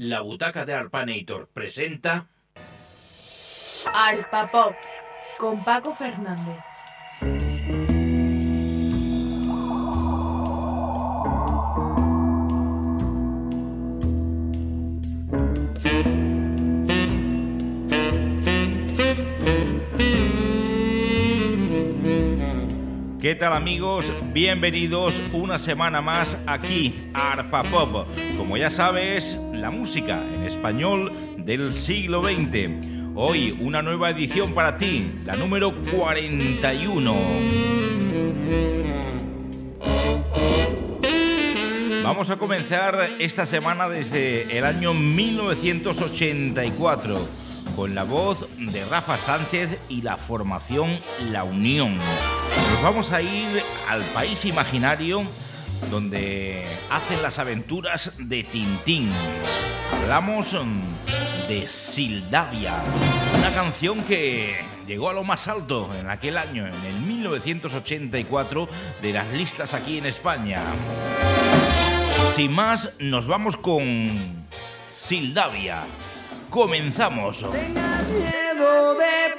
La butaca de Arpanator presenta Arpa Pop con Paco Fernández. ¿Qué tal amigos? Bienvenidos una semana más aquí a Arpa Pop. Como ya sabes, la música en español del siglo XX. Hoy una nueva edición para ti, la número 41. Vamos a comenzar esta semana desde el año 1984 con la voz de Rafa Sánchez y la formación La Unión. Nos vamos a ir al país imaginario donde hacen las aventuras de Tintín. Hablamos mm, de Sildavia, una canción que llegó a lo más alto en aquel año, en el 1984, de las listas aquí en España. Sin más, nos vamos con Sildavia. Comenzamos. Tengas miedo de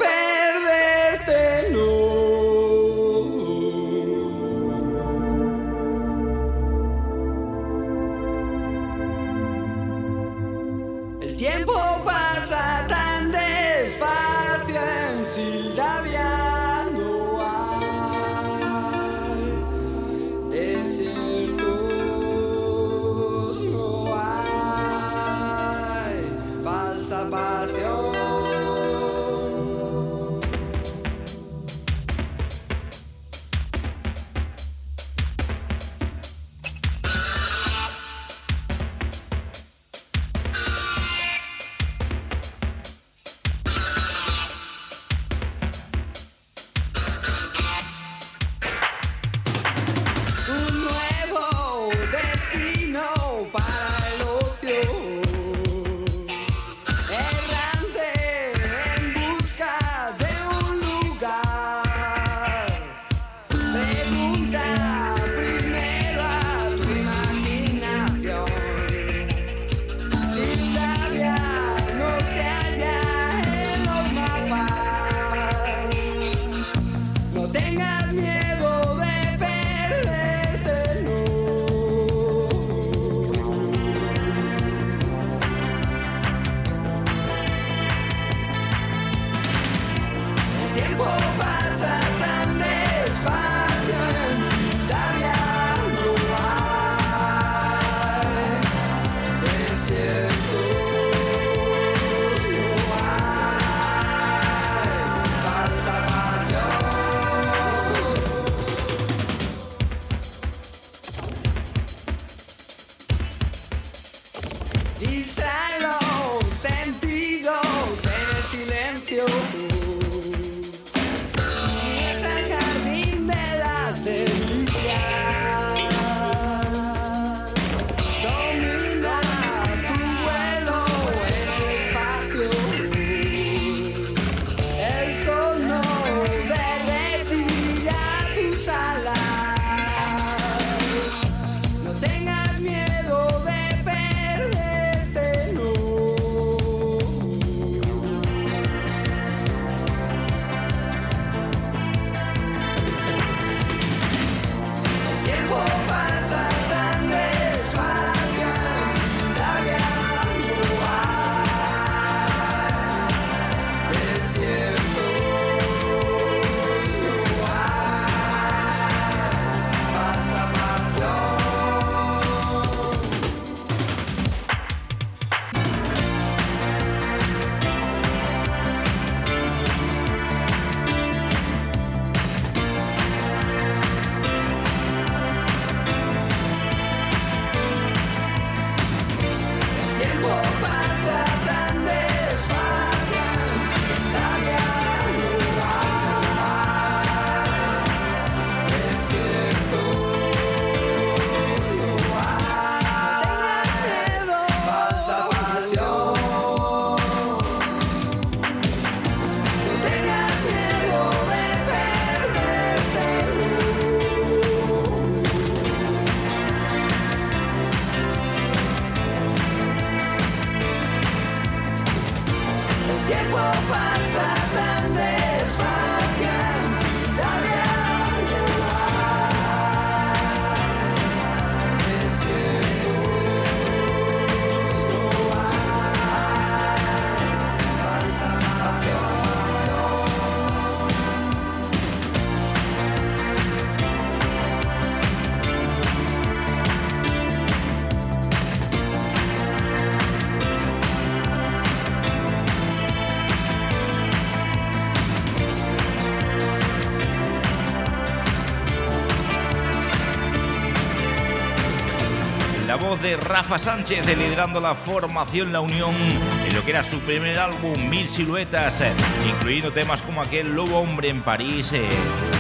de Rafa Sánchez liderando la formación La Unión en lo que era su primer álbum Mil Siluetas, incluyendo temas como aquel Lobo Hombre en París eh,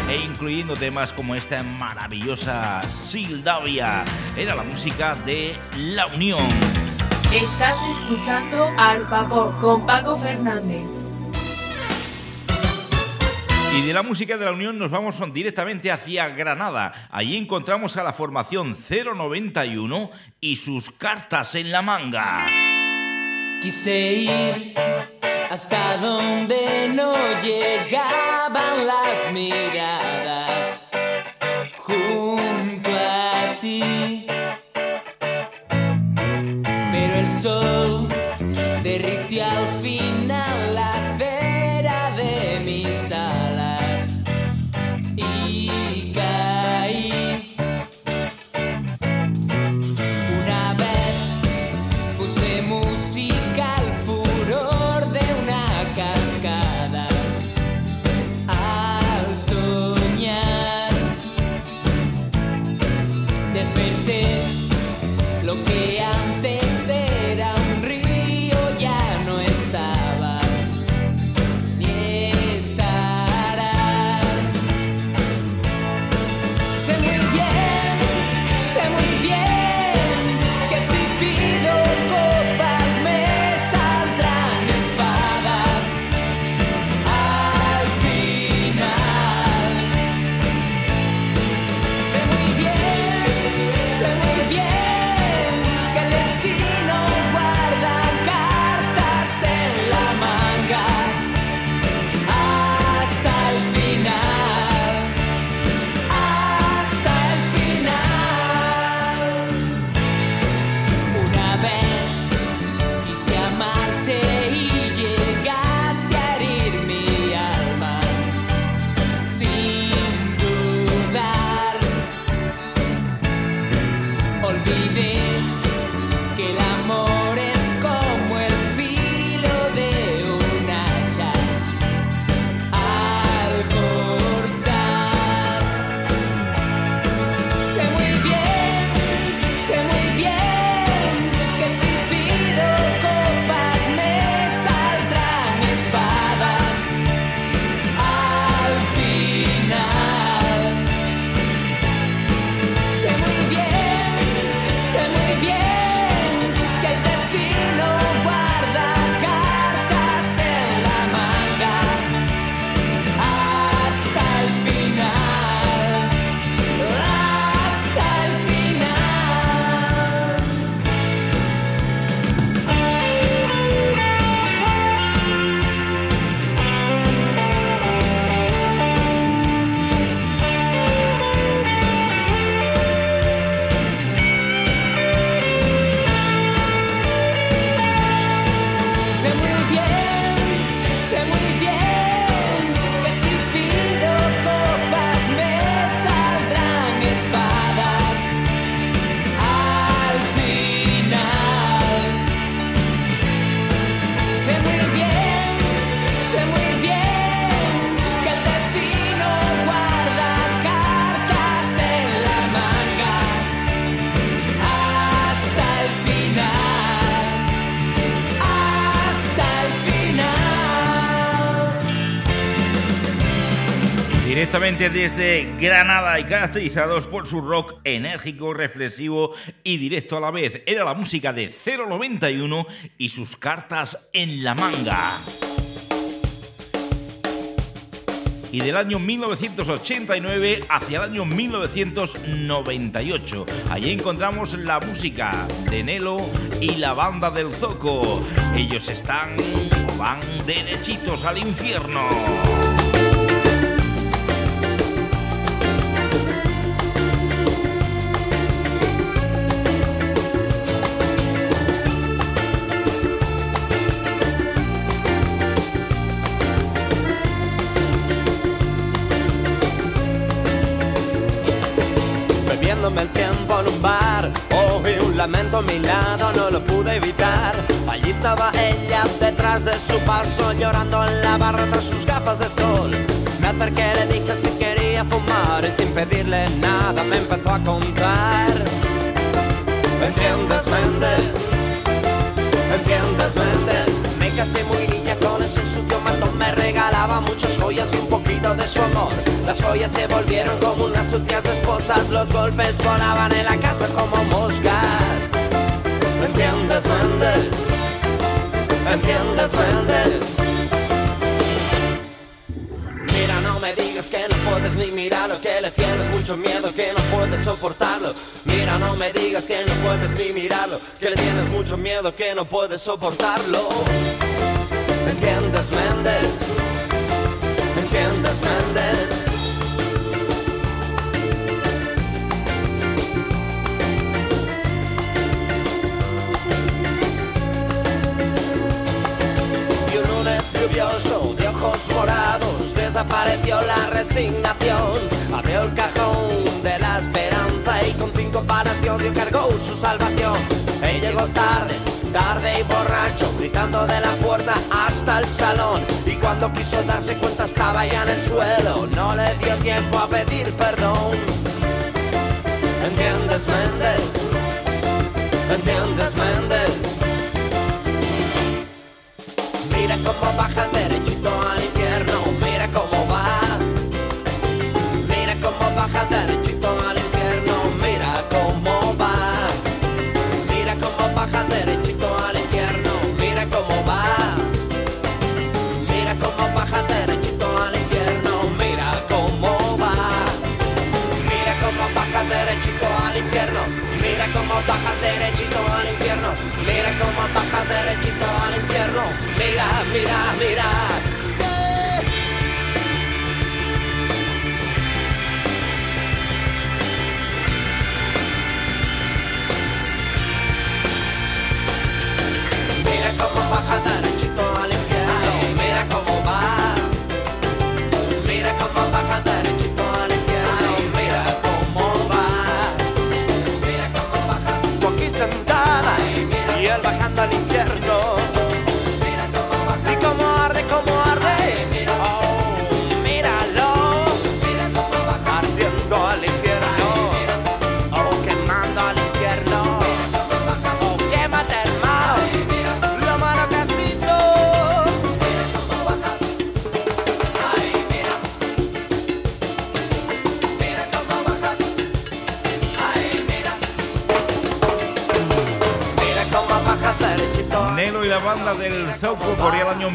e incluyendo temas como esta maravillosa Sildavia. Era la música de La Unión. Estás escuchando al Papo con Paco Fernández. Y de la música de la Unión nos vamos directamente hacia Granada. Allí encontramos a la formación 091 y sus cartas en la manga. Quise ir hasta donde no llegaban las miradas junto a ti. Pero el sol Desde Granada y caracterizados por su rock enérgico, reflexivo y directo a la vez. Era la música de 091 y sus cartas en la manga. y del año 1989 hacia el año 1998. Allí encontramos la música de Nelo y la banda del Zoco. Ellos están van derechitos al infierno. A mi lado, no lo pude evitar. Allí estaba ella detrás de su paso, llorando en la barra tras sus gafas de sol. Me acerqué, le dije si quería fumar y sin pedirle nada me empezó a contar. ¿Entiendes, Méndez? ¿Entiendes, Méndez? Me casé muy niña con ese sucio matón Me regalaba muchas joyas y un poquito de su amor Las joyas se volvieron como unas sucias esposas Los golpes volaban en la casa como moscas ¿Entiendes, Méndez? ¿Entiendes, Méndez? Mira, no me digas que no puedes ni mirarlo Que le tienes mucho miedo, que no puedes soportarlo Mira, no me digas que no puedes ni mirarlo Que le tienes mucho miedo, que no puedes soportarlo ¿Entiendes, Méndez? ¿Entiendes, de ojos morados desapareció la resignación. Abrió el cajón de la esperanza y con cinco paras de odio cargó su salvación. Él llegó tarde, tarde y borracho, gritando de la puerta hasta el salón. Y cuando quiso darse cuenta estaba ya en el suelo. No le dio tiempo a pedir perdón. ¿Entiendes, Méndez? ¿Entiendes, Méndez? Mira cómo baja derechito al infierno, mira, mira, mira.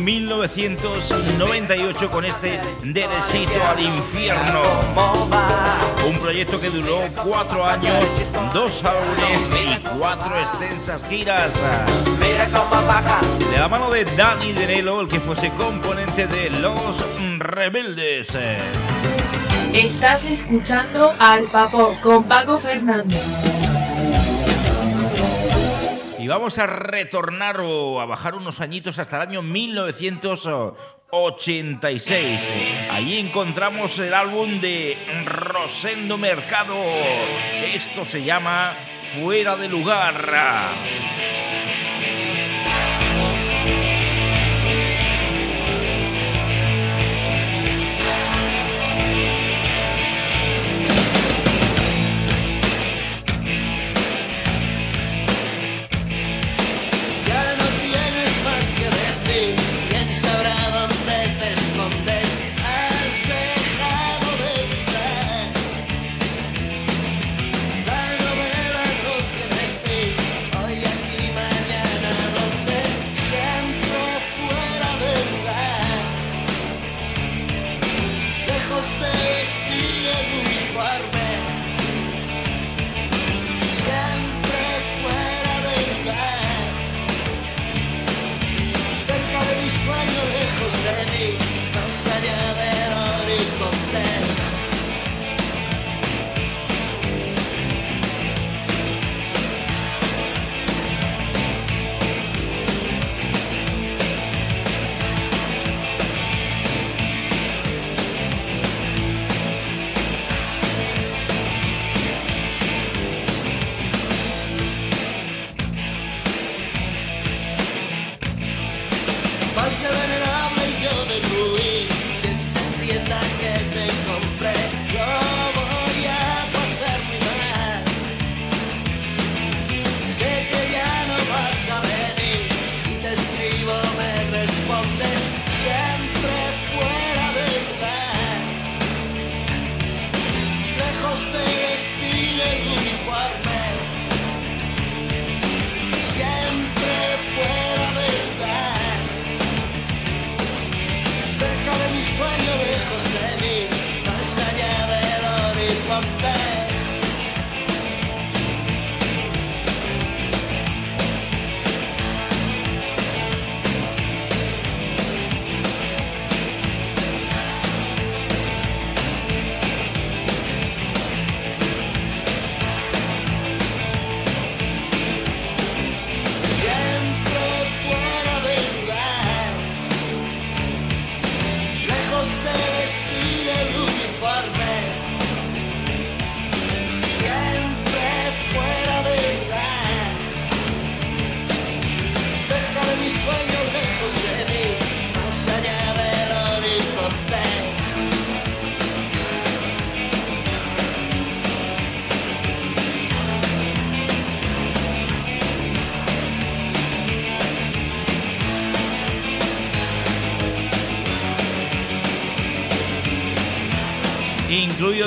1998 con este Derechito al infierno. Un proyecto que duró cuatro años, dos álbumes y cuatro extensas giras. De la mano de Dani de Nelo, el que fuese componente de Los Rebeldes. Estás escuchando al Papo con Paco Fernández. Y vamos a retornar o a bajar unos añitos hasta el año 1986. Ahí encontramos el álbum de Rosendo Mercado. Esto se llama Fuera de lugar.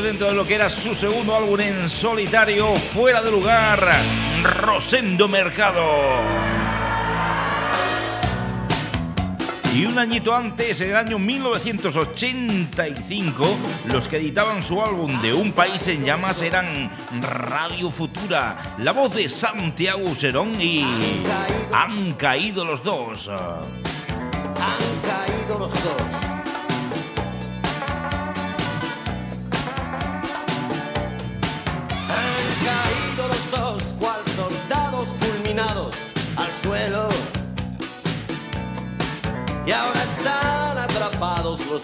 dentro de lo que era su segundo álbum en solitario, fuera de lugar, Rosendo Mercado. Y un añito antes, en el año 1985, los que editaban su álbum de Un País en Llamas eran Radio Futura, la voz de Santiago Userón y Han caído los dos. Han caído los dos.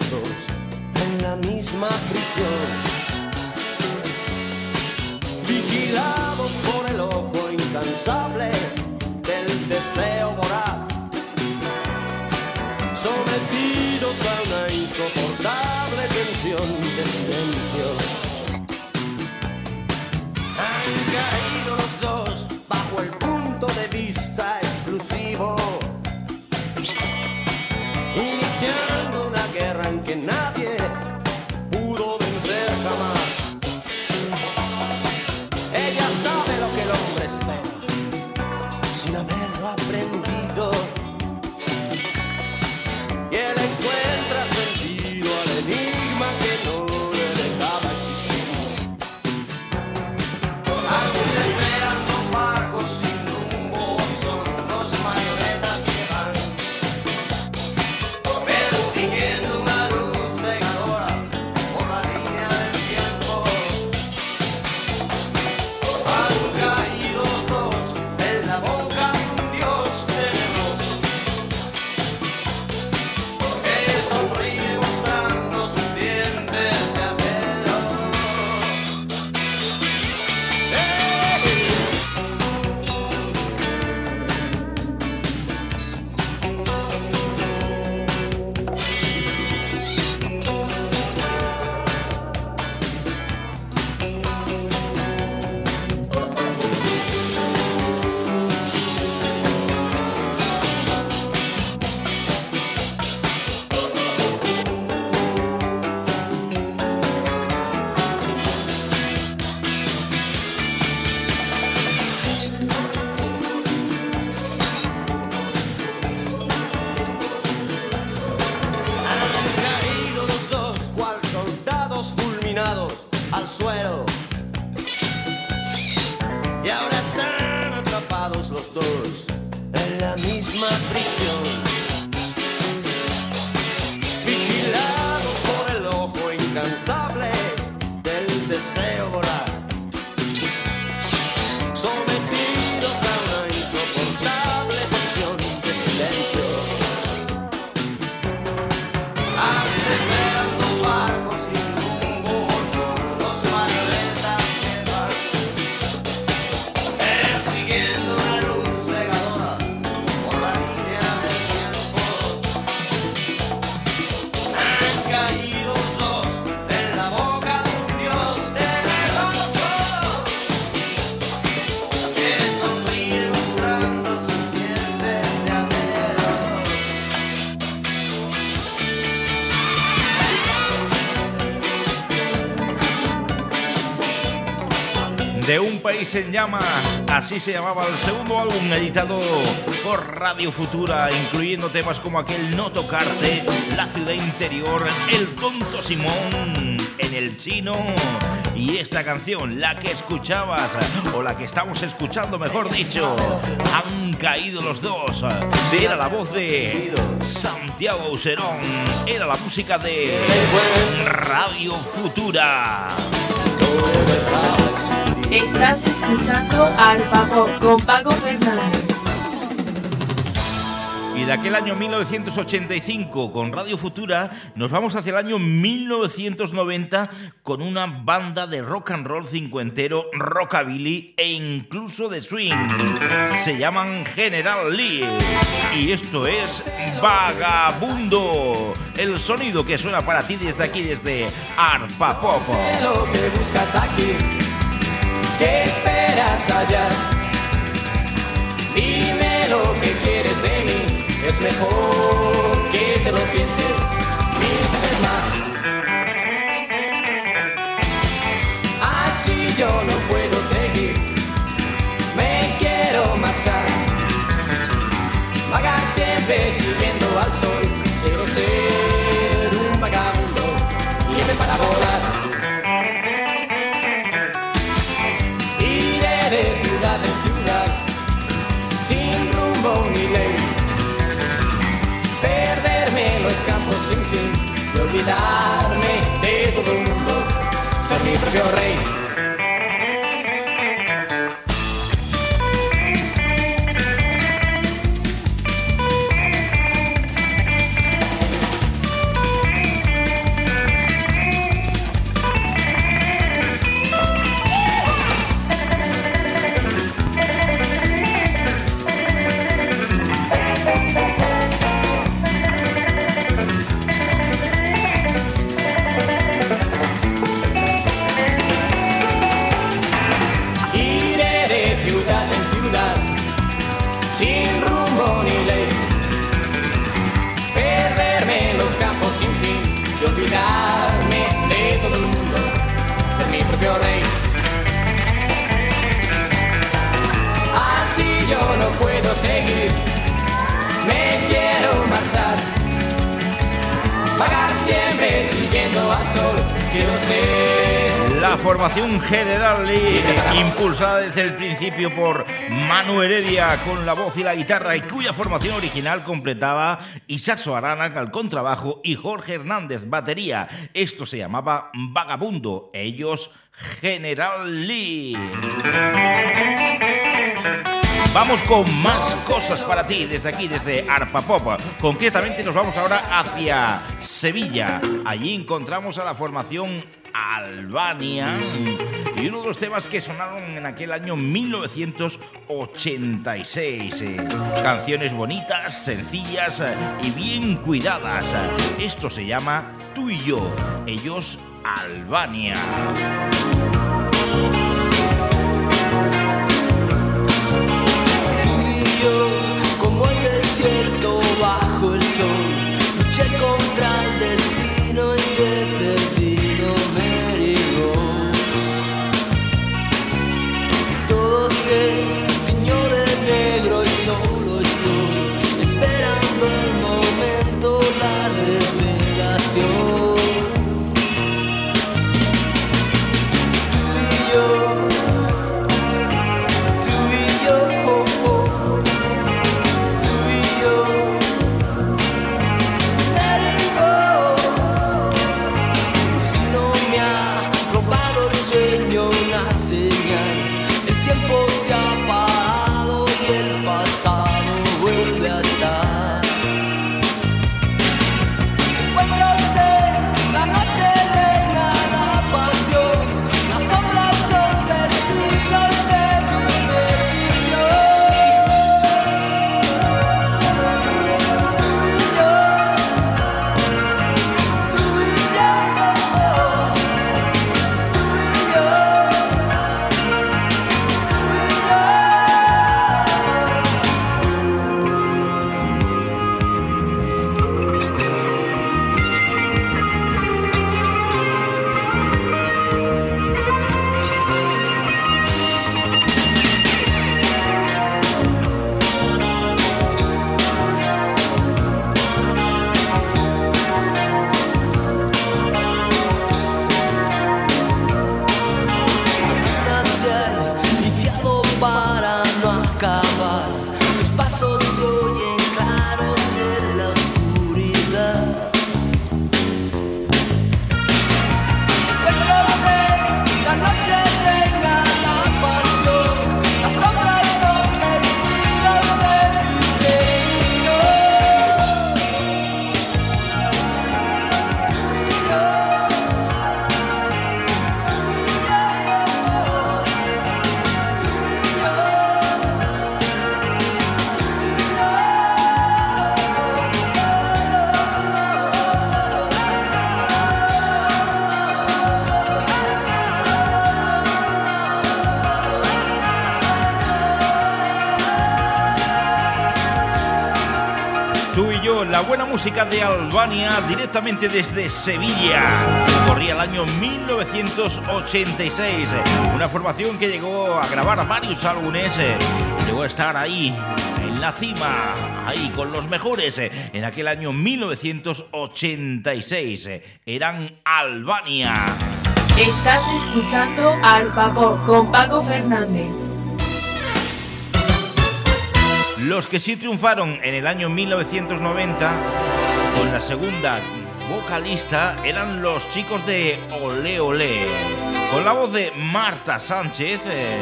en la misma prisión. Vigilados por el ojo incansable del deseo moral. Sometidos a una insoportable tensión de silencio. en la misma prisión. Vigilados por el ojo incansable del deseo País en llamas, así se llamaba el segundo álbum editado por Radio Futura, incluyendo temas como aquel No Tocarte, La Ciudad Interior, El Tonto Simón, En el Chino y esta canción, la que escuchabas, o la que estamos escuchando, mejor dicho, han caído los dos. Era la voz de Santiago Userón, era la música de Radio Futura. Estás escuchando Arpa Pop con Paco Fernández. Y de aquel año 1985 con Radio Futura nos vamos hacia el año 1990 con una banda de rock and roll cincuentero, rockabilly e incluso de swing. Se llaman General Lee y esto es Vagabundo. El sonido que suena para ti desde aquí, desde Arpa Pop. sé lo que buscas aquí, qué esperas allá. Dime lo que quieres de mí, es mejor que te lo pienses mil veces más. Así yo no puedo seguir, me quiero marchar. Vagar siempre siguiendo al sol, quiero ser un vagabundo libre para volar. Olvidarme de todo el mundo, ser mi propio rey. Siempre siguiendo al sol, quiero ser. La formación General Lee, impulsada desde el principio por Manu Heredia con la voz y la guitarra, y cuya formación original completaba Isaso Arana al contrabajo y Jorge Hernández batería. Esto se llamaba Vagabundo, ellos General Lee. Vamos con más cosas para ti desde aquí, desde Arpa Pop. Concretamente nos vamos ahora hacia Sevilla. Allí encontramos a la formación Albania y uno de los temas que sonaron en aquel año 1986. eh. Canciones bonitas, sencillas y bien cuidadas. Esto se llama Tú y yo, ellos Albania. Como el desierto bajo el sol, luché contra el destino de Albania directamente desde Sevilla. Corría el año 1986. Una formación que llegó a grabar varios álbumes. Eh, llegó a estar ahí, en la cima, ahí con los mejores. Eh, en aquel año 1986. Eh, eran Albania. Estás escuchando Al Pop con Paco Fernández. Los que sí triunfaron en el año 1990 con la segunda vocalista eran los chicos de Ole Ole, con la voz de Marta Sánchez eh,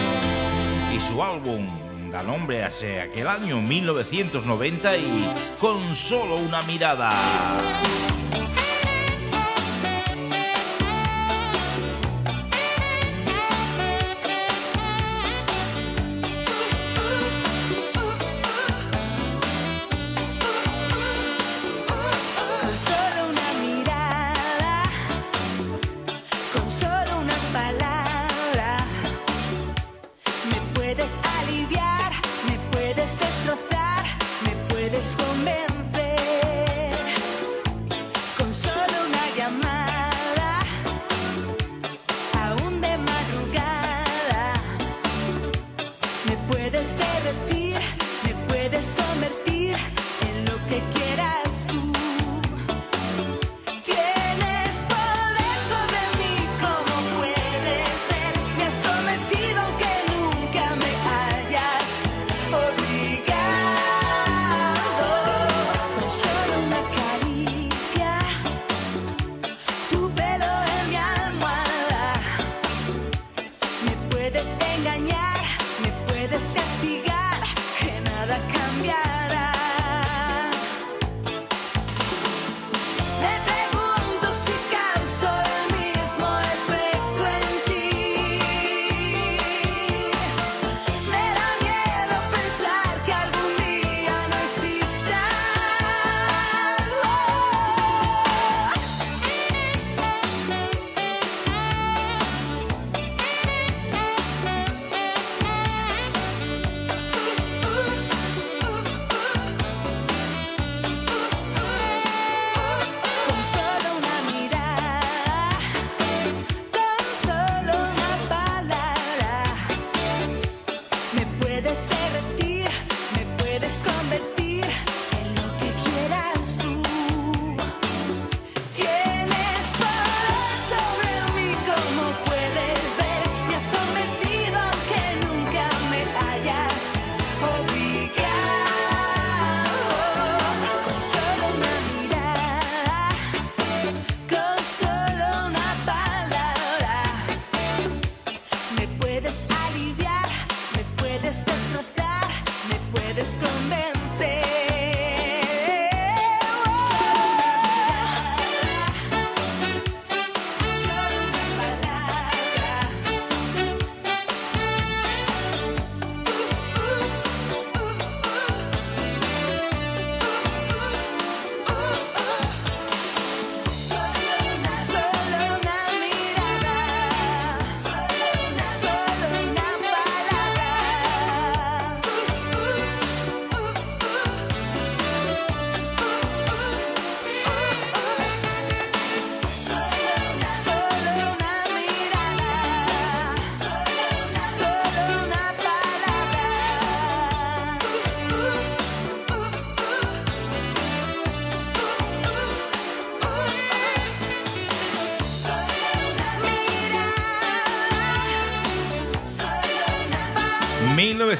y su álbum da nombre a aquel año 1990 y con solo una mirada.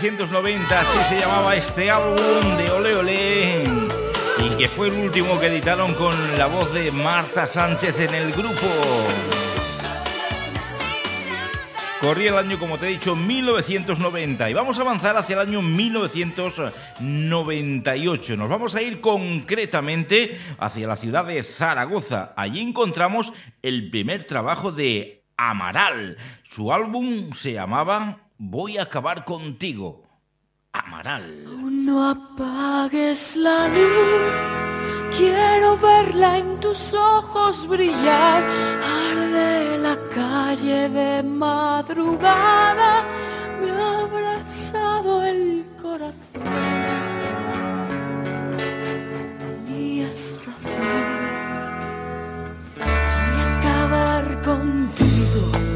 Así se llamaba este álbum de Ole Ole y que fue el último que editaron con la voz de Marta Sánchez en el grupo. Corría el año, como te he dicho, 1990 y vamos a avanzar hacia el año 1998. Nos vamos a ir concretamente hacia la ciudad de Zaragoza. Allí encontramos el primer trabajo de Amaral. Su álbum se llamaba Voy a acabar contigo. Amaral. No apagues la luz, quiero verla en tus ojos brillar. Arde la calle de madrugada, me ha abrazado el corazón. Tenías razón, voy a acabar contigo.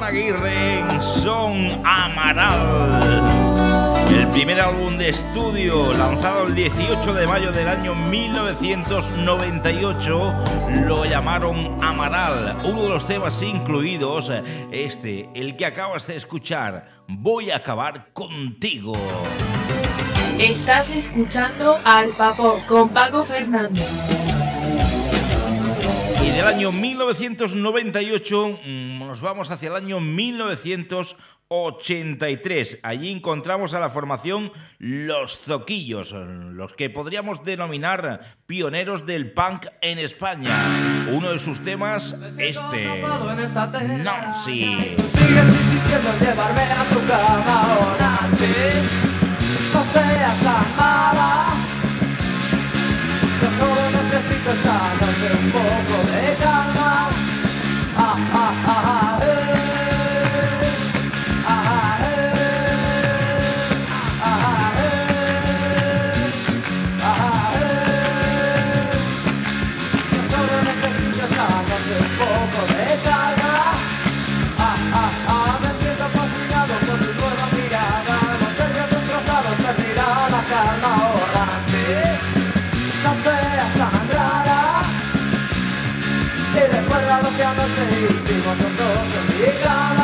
Juan Aguirre son Amaral. El primer álbum de estudio lanzado el 18 de mayo del año 1998 lo llamaron Amaral. Uno de los temas incluidos, este, el que acabas de escuchar, Voy a acabar contigo. Estás escuchando al Papo con Paco Fernández del año 1998 mm, nos vamos hacia el año 1983. Allí encontramos a la formación Los Zoquillos, los que podríamos denominar pioneros del punk en España. Uno de sus temas, este, Nancy. Sigues insistiendo en llevarme a tu cama, oh Nancy. No seas tan mala. Yo solo necesito esta noche un poco de calma. Ah, ah, ah, hicimos los dos en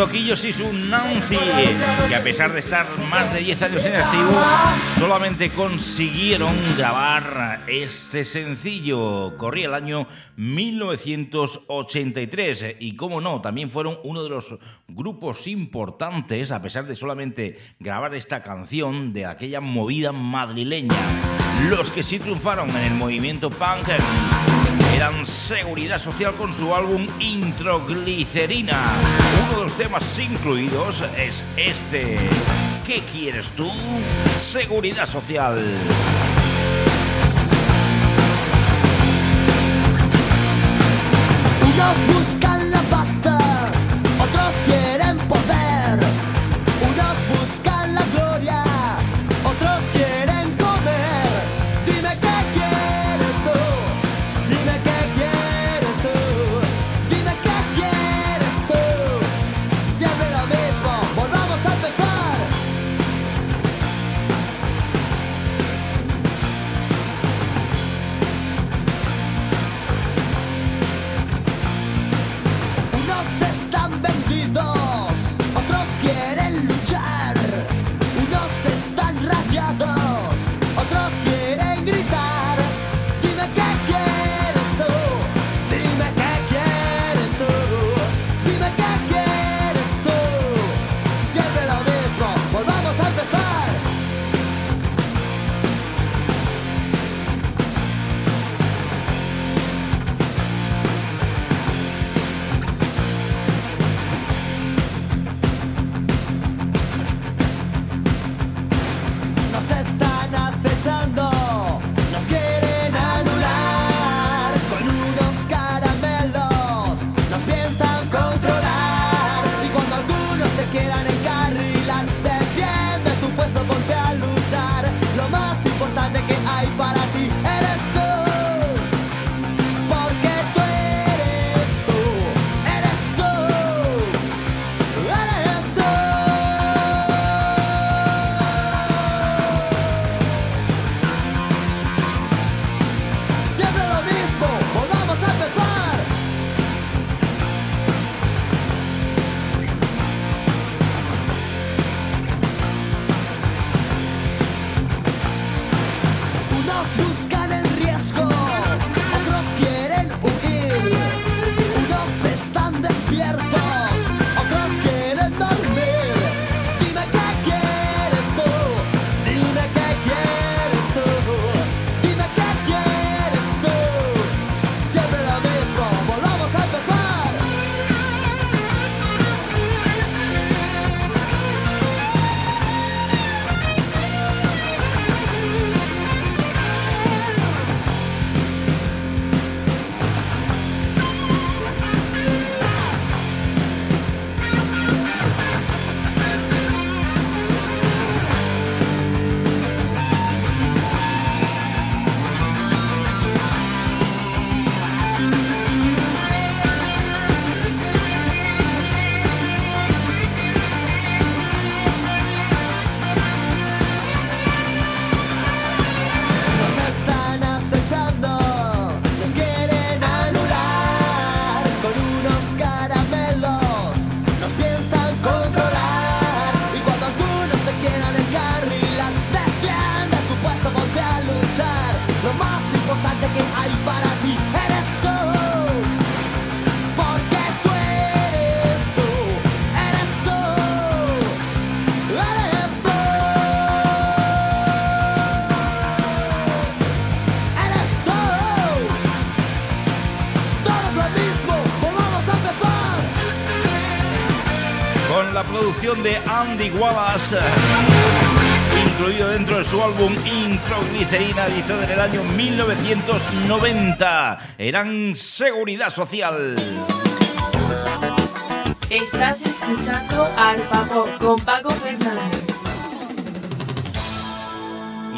Los Zoquillos y su Nancy, que a pesar de estar más de 10 años en activo, solamente consiguieron grabar este sencillo. Corría el año 1983 y, como no, también fueron uno de los grupos importantes, a pesar de solamente grabar esta canción de aquella movida madrileña. Los que sí triunfaron en el movimiento punk eran Seguridad Social con su álbum Introglicerina. Uno de los temas incluidos es este. ¿Qué quieres tú? Seguridad Social. de Andy Wallace, incluido dentro de su álbum Intro Glicerina, editado en el año 1990. Eran Seguridad Social. Estás escuchando al Paco con Paco Fernández.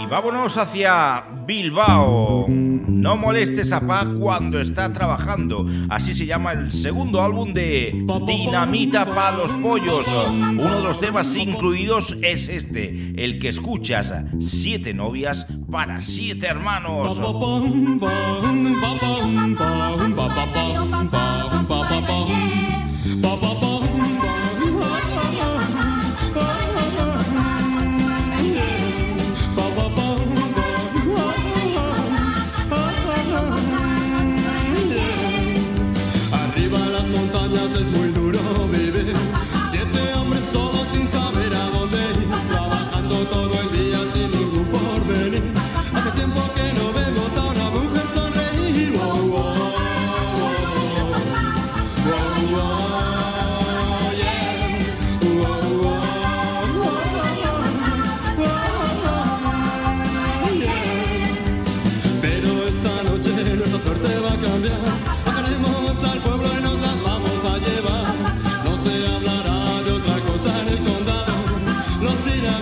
Y vámonos hacia Bilbao. No molestes a Pa cuando está trabajando. Así se llama el segundo álbum de Dinamita Pa los Pollos. Uno de los temas incluidos es este, el que escuchas, siete novias para siete hermanos.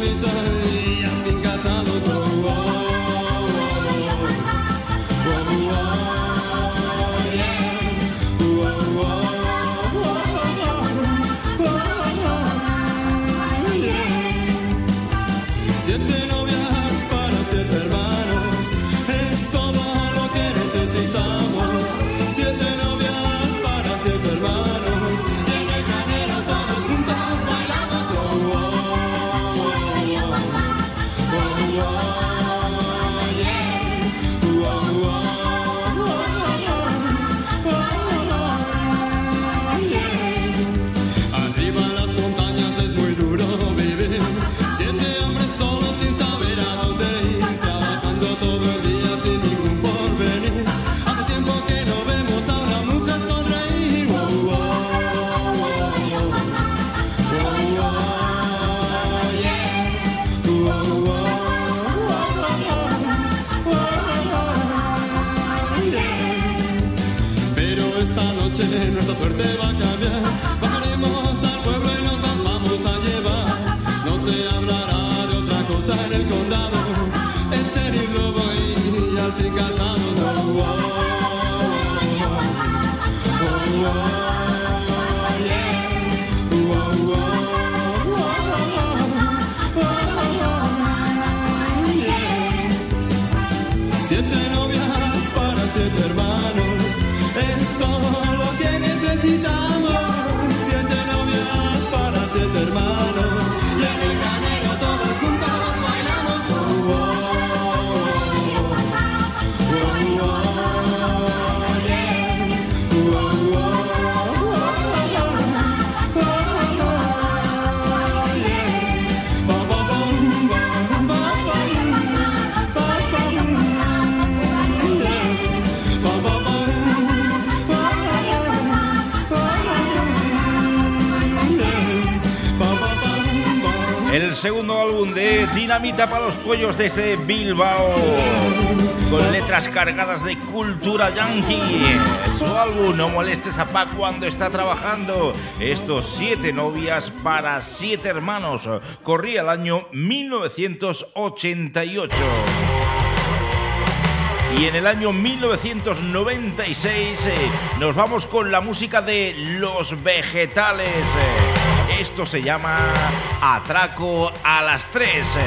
me down. álbum de Dinamita para los Pollos desde Bilbao, con letras cargadas de cultura yankee. Su álbum No molestes a Pa cuando está trabajando. Estos siete novias para siete hermanos. Corría el año 1988. Y en el año 1996 eh, nos vamos con la música de Los Vegetales. Eh. Esto se llama Atraco a las 3.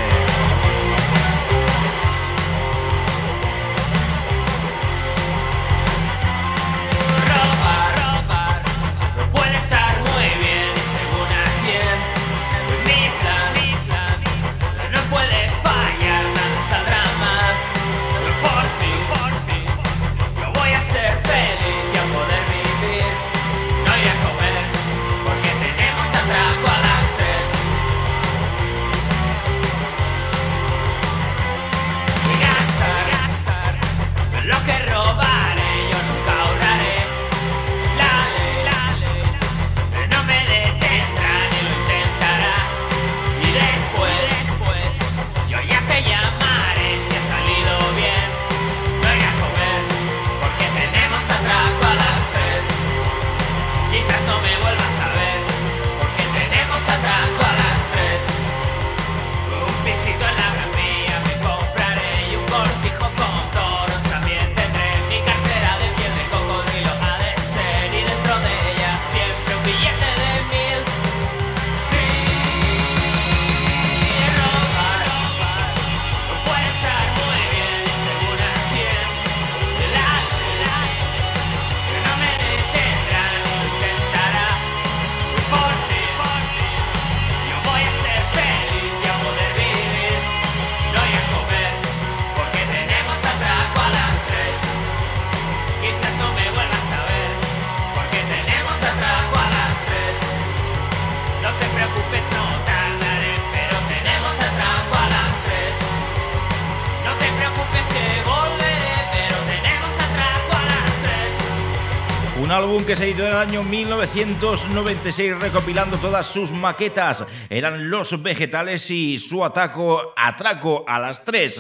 Que se editó en el año 1996 recopilando todas sus maquetas. Eran Los Vegetales y su ataco, atraco a las tres.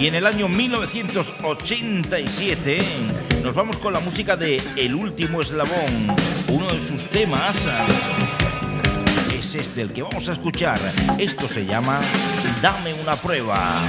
Y en el año 1987 nos vamos con la música de El último eslabón. Uno de sus temas es este el que vamos a escuchar. Esto se llama Dame una prueba.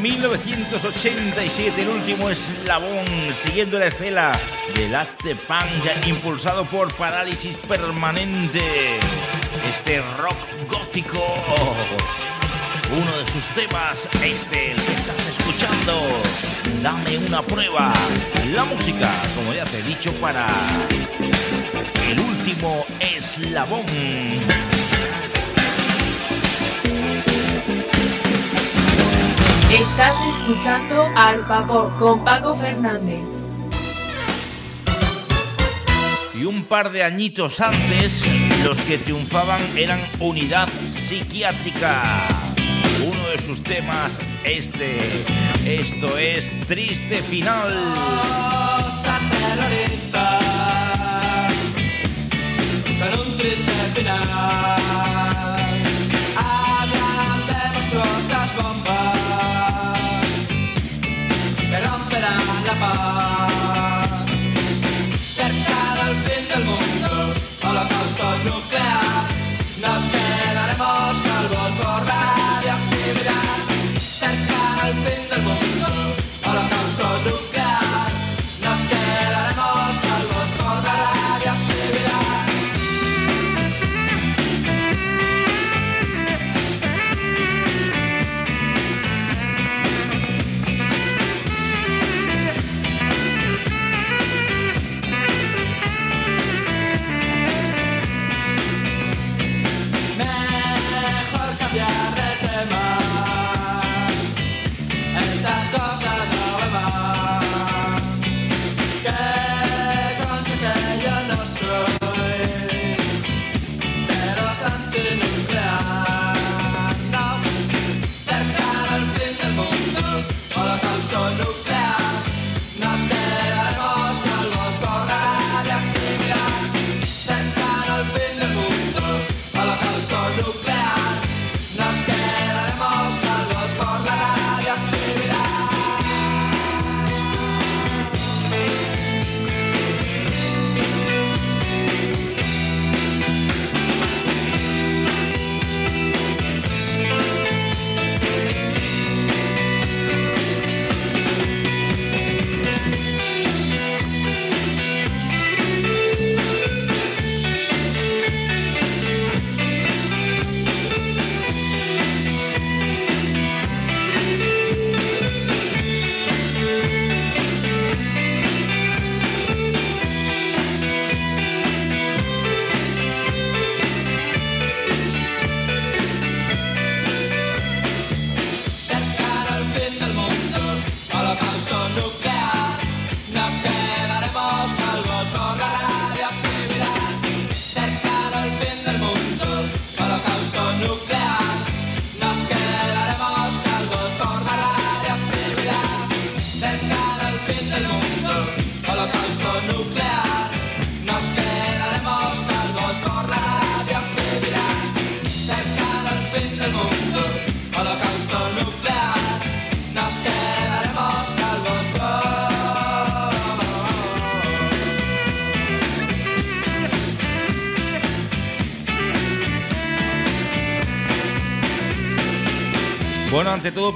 1987, el último eslabón, siguiendo la estela del arte punk impulsado por Parálisis Permanente. Este rock gótico, uno de sus temas, este, el que estás escuchando. Dame una prueba. La música, como ya te he dicho, para el último eslabón. Estás escuchando Al Vapor con Paco Fernández. Y un par de añitos antes, los que triunfaban eran Unidad Psiquiátrica. Uno de sus temas, este, esto es Triste Final. Con un triste final. Hablan de la paz.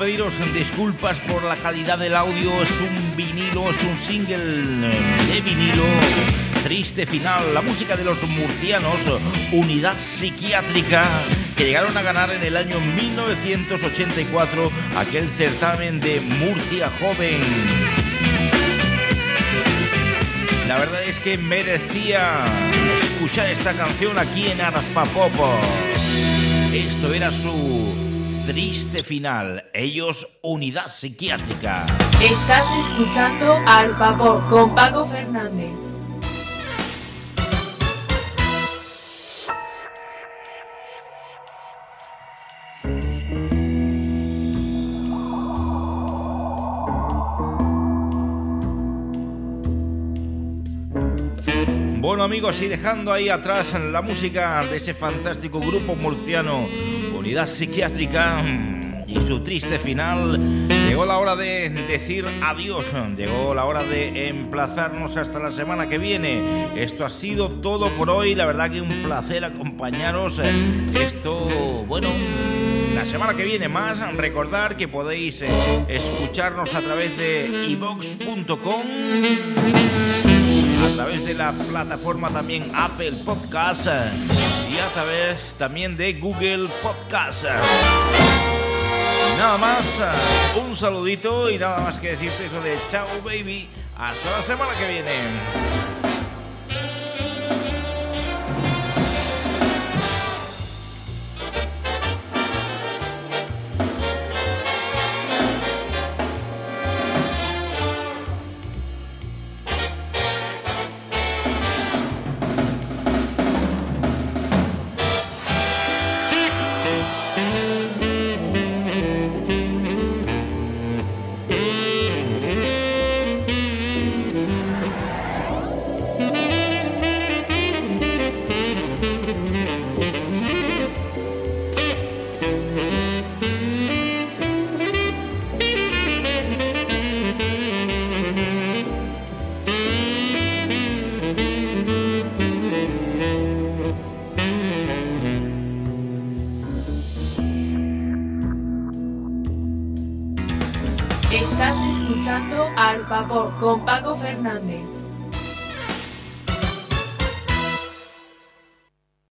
Pediros disculpas por la calidad del audio. Es un vinilo, es un single de vinilo. Triste final, la música de los murcianos, Unidad Psiquiátrica, que llegaron a ganar en el año 1984 aquel certamen de Murcia Joven. La verdad es que merecía escuchar esta canción aquí en Arpa Popo. Esto era su triste final. Ellos, unidad psiquiátrica. Estás escuchando Al Vapor con Paco Fernández. Bueno amigos, y dejando ahí atrás la música de ese fantástico grupo murciano, Unidad Psiquiátrica, y su triste final, llegó la hora de decir adiós, llegó la hora de emplazarnos hasta la semana que viene. Esto ha sido todo por hoy, la verdad que un placer acompañaros. Esto, bueno, la semana que viene más, recordar que podéis eh, escucharnos a través de ibox.com a través de la plataforma también Apple Podcast y a través también de Google Podcast. Nada más, un saludito y nada más que decirte eso de chao baby. Hasta la semana que viene.